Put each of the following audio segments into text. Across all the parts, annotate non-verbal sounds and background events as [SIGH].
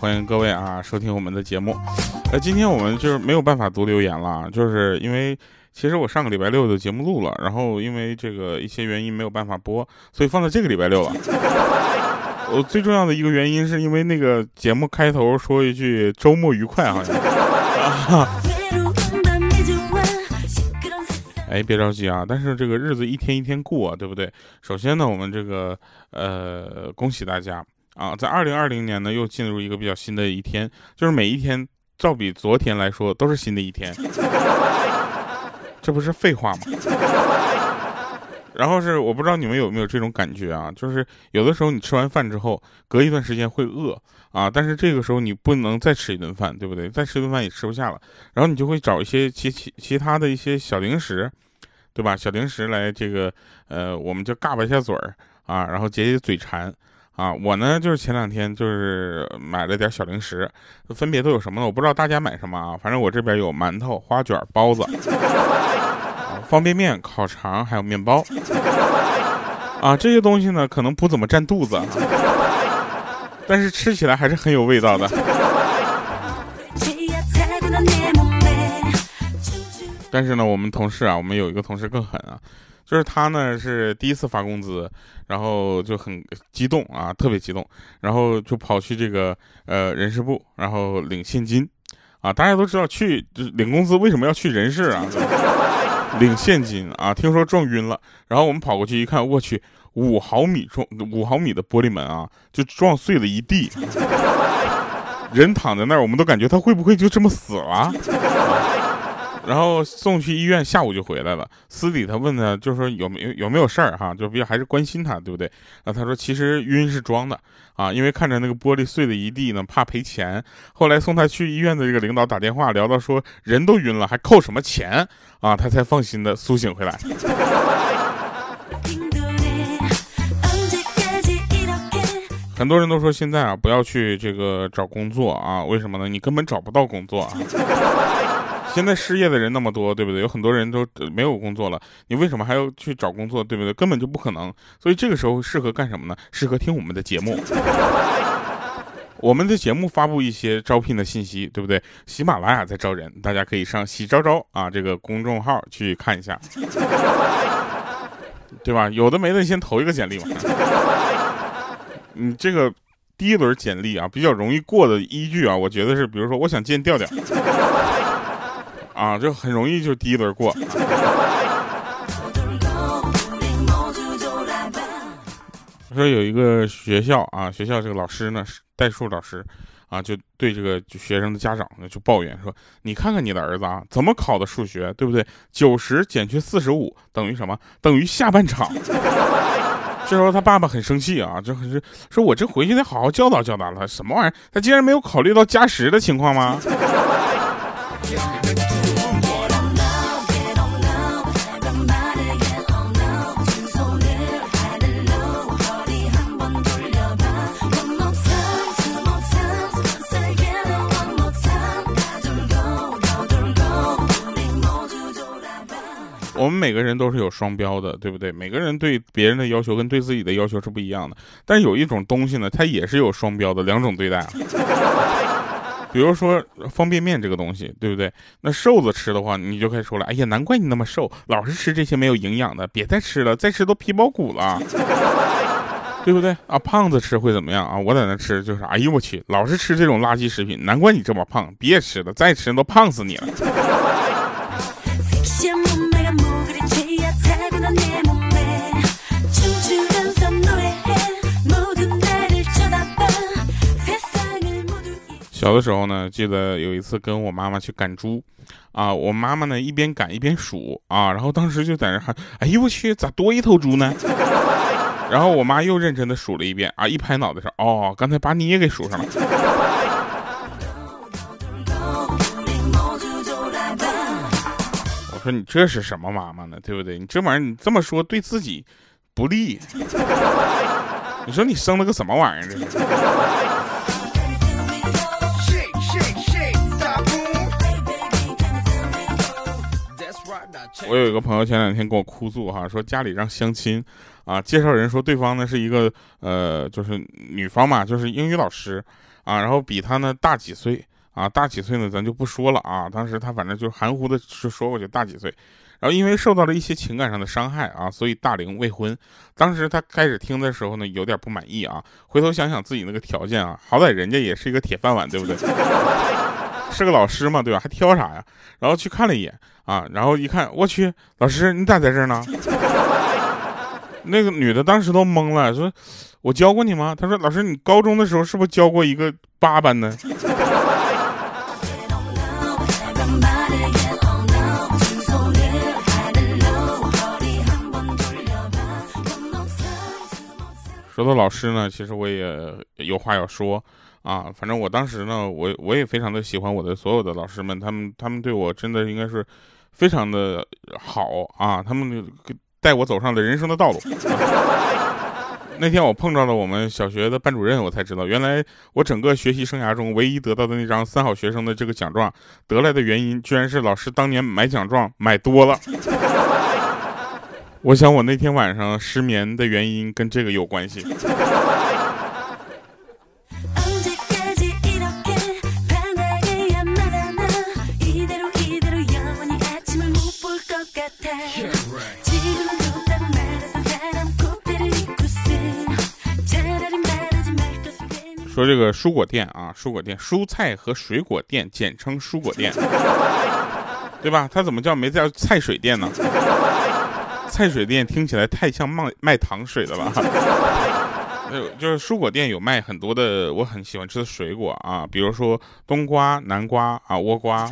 欢迎各位啊，收听我们的节目。呃，今天我们就是没有办法读留言了，就是因为其实我上个礼拜六的节目录了，然后因为这个一些原因没有办法播，所以放在这个礼拜六了。我最重要的一个原因是因为那个节目开头说一句“周末愉快”好像。[LAUGHS] 哎，别着急啊！但是这个日子一天一天过，对不对？首先呢，我们这个呃，恭喜大家啊，在二零二零年呢，又进入一个比较新的一天，就是每一天照比昨天来说都是新的一天，[LAUGHS] 这不是废话吗？然后是我不知道你们有没有这种感觉啊，就是有的时候你吃完饭之后，隔一段时间会饿啊，但是这个时候你不能再吃一顿饭，对不对？再吃一顿饭也吃不下了，然后你就会找一些其其其他的一些小零食。对吧？小零食来这个，呃，我们就嘎巴一下嘴儿啊，然后解解嘴馋啊。我呢，就是前两天就是买了点小零食，分别都有什么呢？我不知道大家买什么啊。反正我这边有馒头、花卷、包子、方便面、烤肠，还有面包啊。这些东西呢，可能不怎么占肚子，但是吃起来还是很有味道的。但是呢，我们同事啊，我们有一个同事更狠啊，就是他呢是第一次发工资，然后就很激动啊，特别激动，然后就跑去这个呃人事部，然后领现金，啊，大家都知道去领工资为什么要去人事啊？领现金啊，听说撞晕了，然后我们跑过去一看，我去，五毫米撞五毫米的玻璃门啊，就撞碎了一地，人躺在那儿，我们都感觉他会不会就这么死了？然后送去医院，下午就回来了。私底他问他，就说有没有有没有事儿哈，就比较还是关心他，对不对？啊，他说其实晕是装的啊，因为看着那个玻璃碎了一地呢，怕赔钱。后来送他去医院的这个领导打电话聊到说，人都晕了，还扣什么钱啊？他才放心的苏醒回来。[LAUGHS] 很多人都说现在啊，不要去这个找工作啊，为什么呢？你根本找不到工作啊。[LAUGHS] 现在失业的人那么多，对不对？有很多人都没有工作了，你为什么还要去找工作，对不对？根本就不可能。所以这个时候适合干什么呢？适合听我们的节目。[LAUGHS] 我们的节目发布一些招聘的信息，对不对？喜马拉雅在招人，大家可以上喜招招啊这个公众号去看一下，对吧？有的没的先投一个简历嘛。你这个第一轮简历啊，比较容易过的依据啊，我觉得是，比如说我想见调调。啊，就很容易就第一轮过。[LAUGHS] 说有一个学校啊，学校这个老师呢，代数老师啊，就对这个学生的家长呢就抱怨说：“你看看你的儿子啊，怎么考的数学，对不对？九十减去四十五等于什么？等于下半场。[LAUGHS] ”这时候他爸爸很生气啊，就很是说：“我这回去得好好教导教导他，什么玩意儿？他竟然没有考虑到加时的情况吗？” [LAUGHS] 我们每个人都是有双标的，对不对？每个人对别人的要求跟对自己的要求是不一样的。但是有一种东西呢，它也是有双标的，两种对待。[LAUGHS] 比如说方便面这个东西，对不对？那瘦子吃的话，你就可以说了：“哎呀，难怪你那么瘦，老是吃这些没有营养的，别再吃了，再吃都皮包骨了，[LAUGHS] 对不对？”啊，胖子吃会怎么样啊？我在那吃就是，哎呦我去，老是吃这种垃圾食品，难怪你这么胖，别吃了，再吃都胖死你了。小的时候呢，记得有一次跟我妈妈去赶猪，啊，我妈妈呢一边赶一边数啊，然后当时就在那喊，哎呦我去，咋多一头猪呢？[LAUGHS] 然后我妈又认真的数了一遍，啊，一拍脑袋说，哦，刚才把你也给数上了。[LAUGHS] 我说你这是什么妈妈呢？对不对？你这玩意儿你这么说对自己不利。[LAUGHS] 你说你生了个什么玩意儿？这是。我有一个朋友前两天跟我哭诉哈，说家里让相亲，啊，介绍人说对方呢是一个呃，就是女方嘛，就是英语老师，啊，然后比他呢大几岁，啊，大几岁呢咱就不说了啊，当时他反正就含糊的说说过去大几岁，然后因为受到了一些情感上的伤害啊，所以大龄未婚。当时他开始听的时候呢，有点不满意啊，回头想想自己那个条件啊，好歹人家也是一个铁饭碗，对不对？[LAUGHS] 是个老师嘛，对吧？还挑啥呀？然后去看了一眼啊，然后一看，我去，老师你咋在这儿呢？[LAUGHS] 那个女的当时都懵了，说：“我教过你吗？”他说：“老师，你高中的时候是不是教过一个八班呢？” [LAUGHS] 说到老师呢，其实我也有话要说。啊，反正我当时呢，我我也非常的喜欢我的所有的老师们，他们他们对我真的应该是非常的好啊，他们带我走上了人生的道路。[LAUGHS] 那天我碰到了我们小学的班主任，我才知道，原来我整个学习生涯中唯一得到的那张三好学生的这个奖状，得来的原因居然是老师当年买奖状买多了。[LAUGHS] 我想我那天晚上失眠的原因跟这个有关系。说这个蔬果店啊，蔬果店，蔬菜和水果店，简称蔬果店，对吧？它怎么叫没叫菜水店呢？菜水店听起来太像卖卖糖水的了。[LAUGHS] 就是蔬果店有卖很多的我很喜欢吃的水果啊，比如说冬瓜、南瓜啊、倭瓜，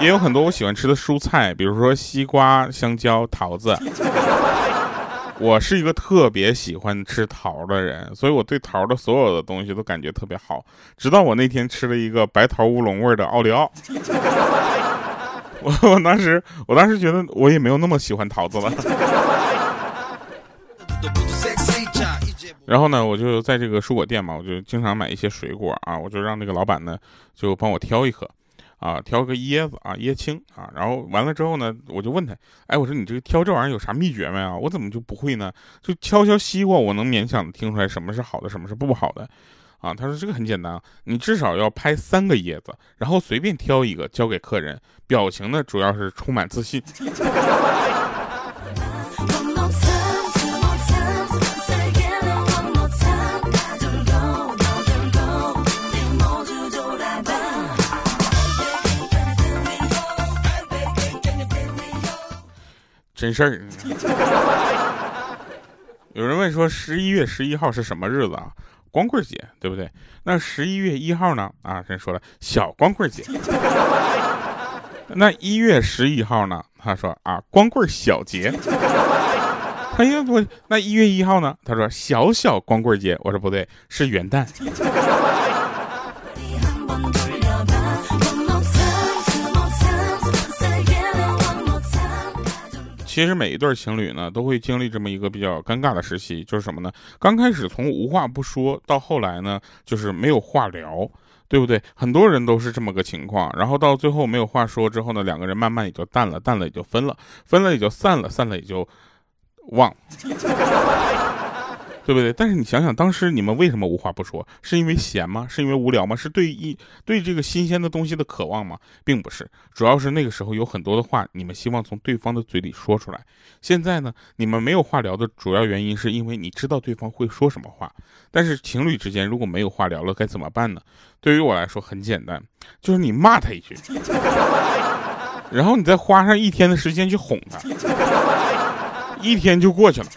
也有很多我喜欢吃的蔬菜，比如说西瓜、香蕉、桃子。我是一个特别喜欢吃桃的人，所以我对桃的所有的东西都感觉特别好。直到我那天吃了一个白桃乌龙味的奥利奥，我 [LAUGHS] 我当时我当时觉得我也没有那么喜欢桃子了。[LAUGHS] 然后呢，我就在这个蔬果店嘛，我就经常买一些水果啊，我就让那个老板呢就帮我挑一颗。啊，挑个椰子啊，椰青啊，然后完了之后呢，我就问他，哎，我说你这个挑这玩意儿有啥秘诀没啊？我怎么就不会呢？就敲敲西瓜，我能勉强的听出来什么是好的，什么是不好的，啊？他说这个很简单，你至少要拍三个椰子，然后随便挑一个交给客人，表情呢主要是充满自信。[LAUGHS] 真事儿，[LAUGHS] 有人问说十一月十一号是什么日子啊？光棍节，对不对？那十一月一号呢？啊，人说了小光棍节。[LAUGHS] 那一月十一号呢？他说啊，光棍小节。哎呀不，那一月一号呢？他说小小光棍节。我说不对，是元旦。其实每一对情侣呢，都会经历这么一个比较尴尬的时期，就是什么呢？刚开始从无话不说到后来呢，就是没有话聊，对不对？很多人都是这么个情况。然后到最后没有话说之后呢，两个人慢慢也就淡了，淡了也就分了，分了也就散了，散了也就忘。对不对？但是你想想，当时你们为什么无话不说？是因为闲吗？是因为无聊吗？是对一对这个新鲜的东西的渴望吗？并不是，主要是那个时候有很多的话，你们希望从对方的嘴里说出来。现在呢，你们没有话聊的主要原因，是因为你知道对方会说什么话。但是情侣之间如果没有话聊了，该怎么办呢？对于我来说很简单，就是你骂他一句，然后你再花上一天的时间去哄他，一天就过去了。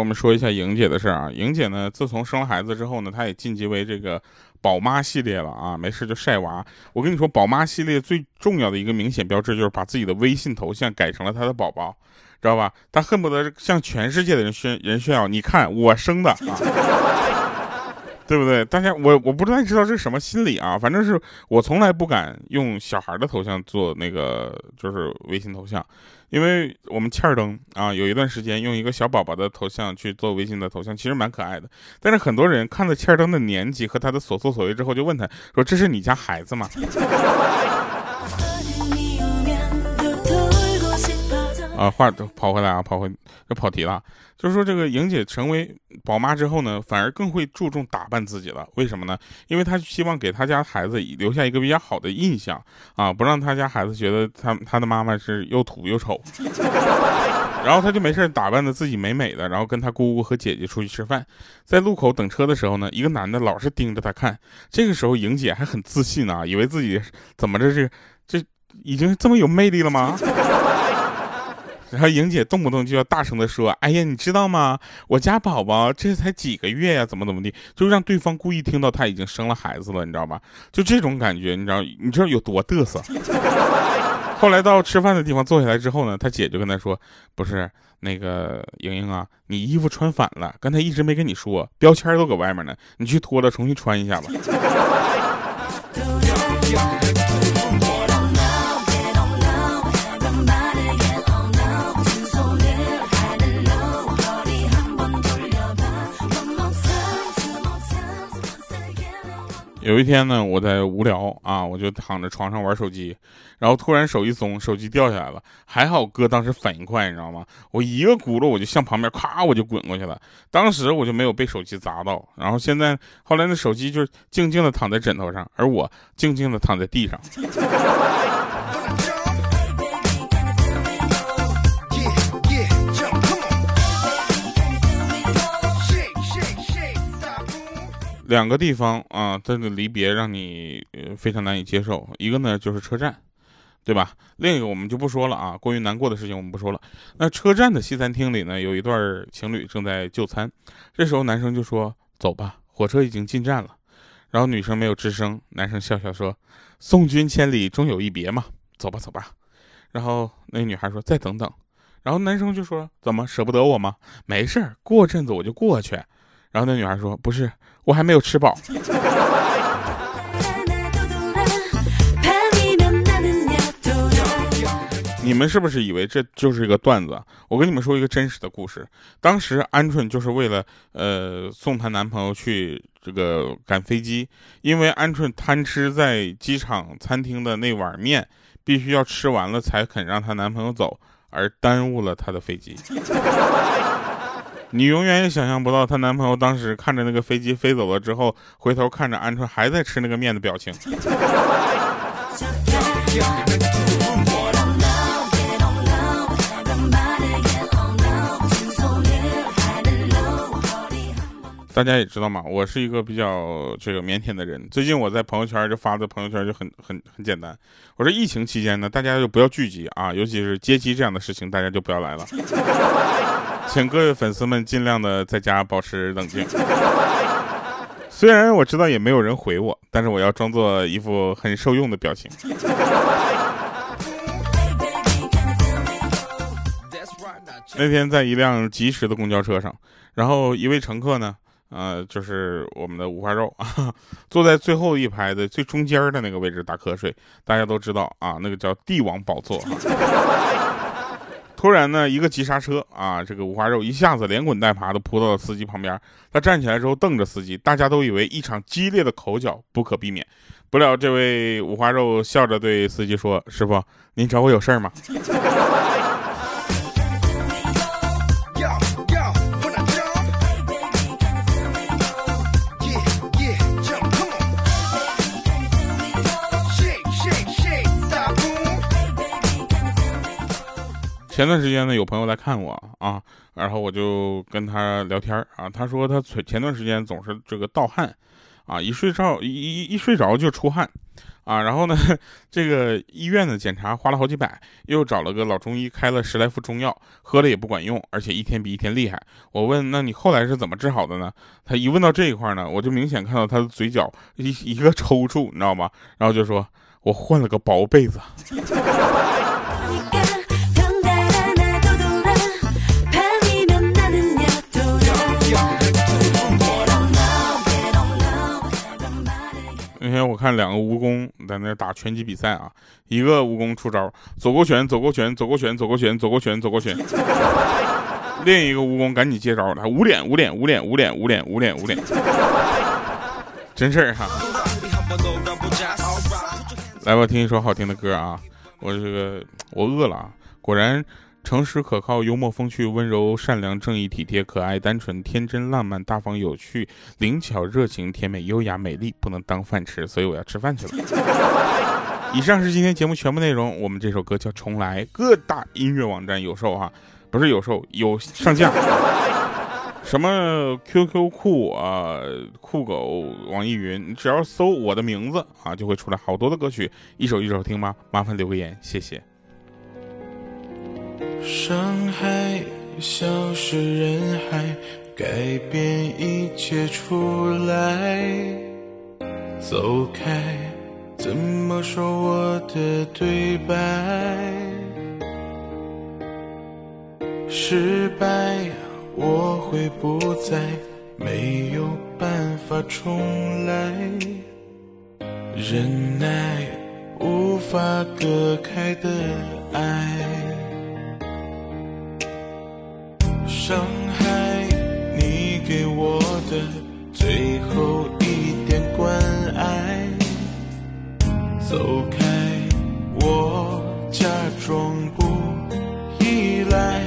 我们说一下莹姐的事儿啊。莹姐呢，自从生了孩子之后呢，她也晋级为这个宝妈系列了啊。没事就晒娃。我跟你说，宝妈系列最重要的一个明显标志就是把自己的微信头像改成了她的宝宝，知道吧？她恨不得向全世界的人炫人炫耀，你看我生的啊。对不对？大家我我不知道你知道这是什么心理啊，反正是我从来不敢用小孩的头像做那个就是微信头像，因为我们欠儿登啊有一段时间用一个小宝宝的头像去做微信的头像，其实蛮可爱的。但是很多人看了欠儿登的年纪和他的所作所为之后，就问他说：“这是你家孩子吗？” [LAUGHS] 啊，话跑回来啊，跑回又跑题了。就是说，这个莹姐成为宝妈之后呢，反而更会注重打扮自己了。为什么呢？因为她希望给她家孩子留下一个比较好的印象啊，不让她家孩子觉得她她的妈妈是又土又丑。[LAUGHS] 然后她就没事打扮的自己美美的，然后跟她姑姑和姐姐出去吃饭，在路口等车的时候呢，一个男的老是盯着她看。这个时候，莹姐还很自信啊，以为自己怎么着这这已经这么有魅力了吗？然后莹姐动不动就要大声的说：“哎呀，你知道吗？我家宝宝这才几个月呀，怎么怎么地，就让对方故意听到他已经生了孩子了，你知道吧？就这种感觉，你知道，你知道有多嘚瑟。[LAUGHS] 后来到吃饭的地方坐下来之后呢，他姐就跟他说：不是那个莹莹啊，你衣服穿反了，刚才一直没跟你说，标签都搁外面呢，你去脱了重新穿一下吧。” [LAUGHS] 有一天呢，我在无聊啊，我就躺在床上玩手机，然后突然手一松，手机掉下来了。还好哥当时反应快，你知道吗？我一个轱辘我就向旁边，咔我就滚过去了。当时我就没有被手机砸到。然后现在后来那手机就静静的躺在枕头上，而我静静的躺在地上。[LAUGHS] 两个地方啊，这个离别让你非常难以接受。一个呢就是车站，对吧？另一个我们就不说了啊，关于难过的事情我们不说了。那车站的西餐厅里呢，有一对情侣正在就餐。这时候男生就说：“走吧，火车已经进站了。”然后女生没有吱声，男生笑笑说：“送君千里，终有一别嘛，走吧，走吧。”然后那女孩说：“再等等。”然后男生就说：“怎么舍不得我吗？没事儿，过阵子我就过去。”然后那女孩说：“不是，我还没有吃饱。[LAUGHS] ”你们是不是以为这就是一个段子？我跟你们说一个真实的故事。当时鹌鹑就是为了呃送她男朋友去这个赶飞机，因为鹌鹑贪吃在机场餐厅的那碗面，必须要吃完了才肯让她男朋友走，而耽误了她的飞机。[LAUGHS] 你永远也想象不到，她男朋友当时看着那个飞机飞走了之后，回头看着鹌鹑还在吃那个面的表情。[LAUGHS] 大家也知道嘛，我是一个比较这个腼腆的人。最近我在朋友圈就发的朋友圈就很很很简单，我说疫情期间呢，大家就不要聚集啊，尤其是接机这样的事情，大家就不要来了。[LAUGHS] 请各位粉丝们尽量的在家保持冷静。虽然我知道也没有人回我，但是我要装作一副很受用的表情。那天在一辆疾驶的公交车上，然后一位乘客呢，呃，就是我们的五花肉啊，[LAUGHS] 坐在最后一排的最中间的那个位置打瞌睡。大家都知道啊，那个叫帝王宝座。突然呢，一个急刹车啊，这个五花肉一下子连滚带爬的扑到了司机旁边。他站起来之后瞪着司机，大家都以为一场激烈的口角不可避免。不料这位五花肉笑着对司机说：“师傅，您找我有事吗？”前段时间呢，有朋友来看我啊，然后我就跟他聊天啊，他说他前前段时间总是这个盗汗，啊，一睡着一一一睡着就出汗，啊，然后呢，[LAUGHS] 这个医院的检查花了好几百，又找了个老中医开了十来副中药，喝了也不管用，而且一天比一天厉害。我问，那你后来是怎么治好的呢？他一问到这一块呢，我就明显看到他的嘴角一一个抽搐，你知道吗？然后就说我换了个薄被子。[LAUGHS] 今天我看两个蜈蚣在那打拳击比赛啊，一个蜈蚣出招，走勾拳，走勾拳，走勾拳，走勾拳，走勾拳，走勾拳。[LAUGHS] 另一个蜈蚣赶紧接招了，捂脸，捂脸，捂脸，捂脸，捂脸，捂脸，捂脸。真事儿哈。来吧，听一首好听的歌啊！我这个我饿了啊！果然。诚实可靠、幽默风趣、温柔善良、正义体贴、可爱单纯、天真浪漫、大方有趣、灵巧热情、甜美优雅美丽，不能当饭吃，所以我要吃饭去了。[LAUGHS] 以上是今天节目全部内容。我们这首歌叫《重来》，各大音乐网站有售哈，不是有售，有上架。什么 QQ 酷啊、酷狗、网易云，你只要搜我的名字啊，就会出来好多的歌曲，一首一首听吗？麻烦留个言，谢谢。伤害消失人海，改变一切出来。走开，怎么说我的对白？失败，我会不再，没有办法重来。忍耐，无法隔开的爱。伤害你给我的最后一点关爱，走开，我假装不依赖。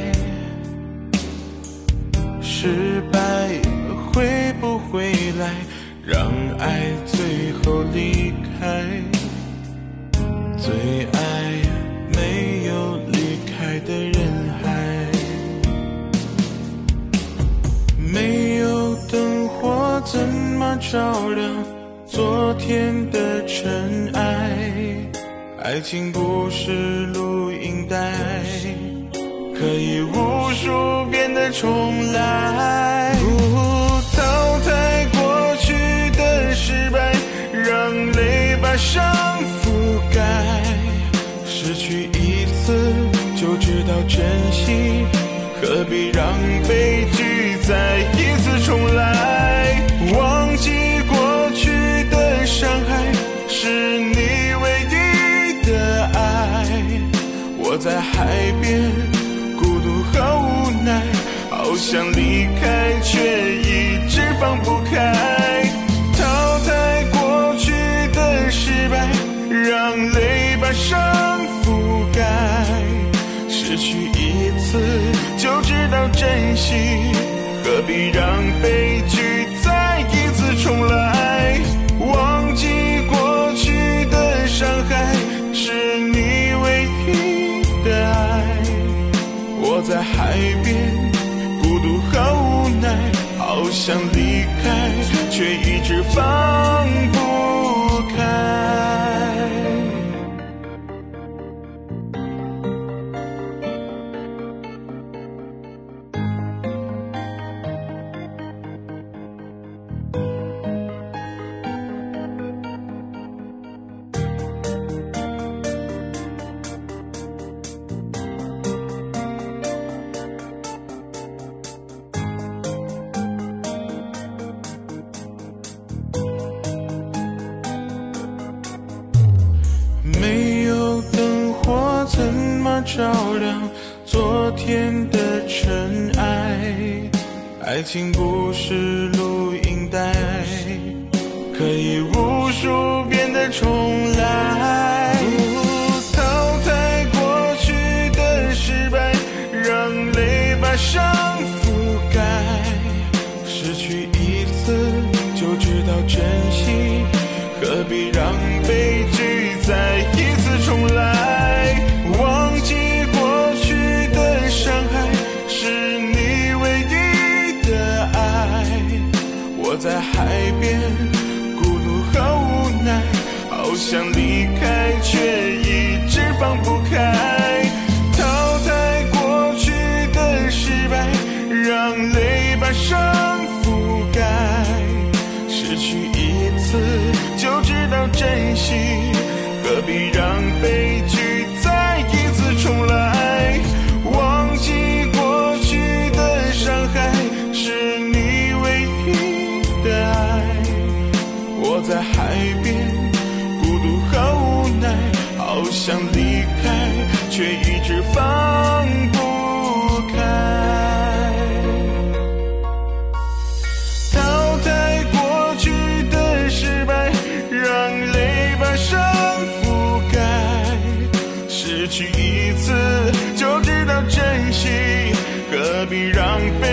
失败会不会来，让爱最后离照亮昨天的尘埃？爱情不是录音带，可以无数遍的重来。淘汰过去的失败，让泪把伤覆盖。失去一次就知道珍惜，何必让悲剧？再想离开，却一直放不开。淘汰过去的失败，让泪把伤覆盖。失去一次就知道珍惜。何必让悲爱一次就知道珍惜，何必让悲剧。让。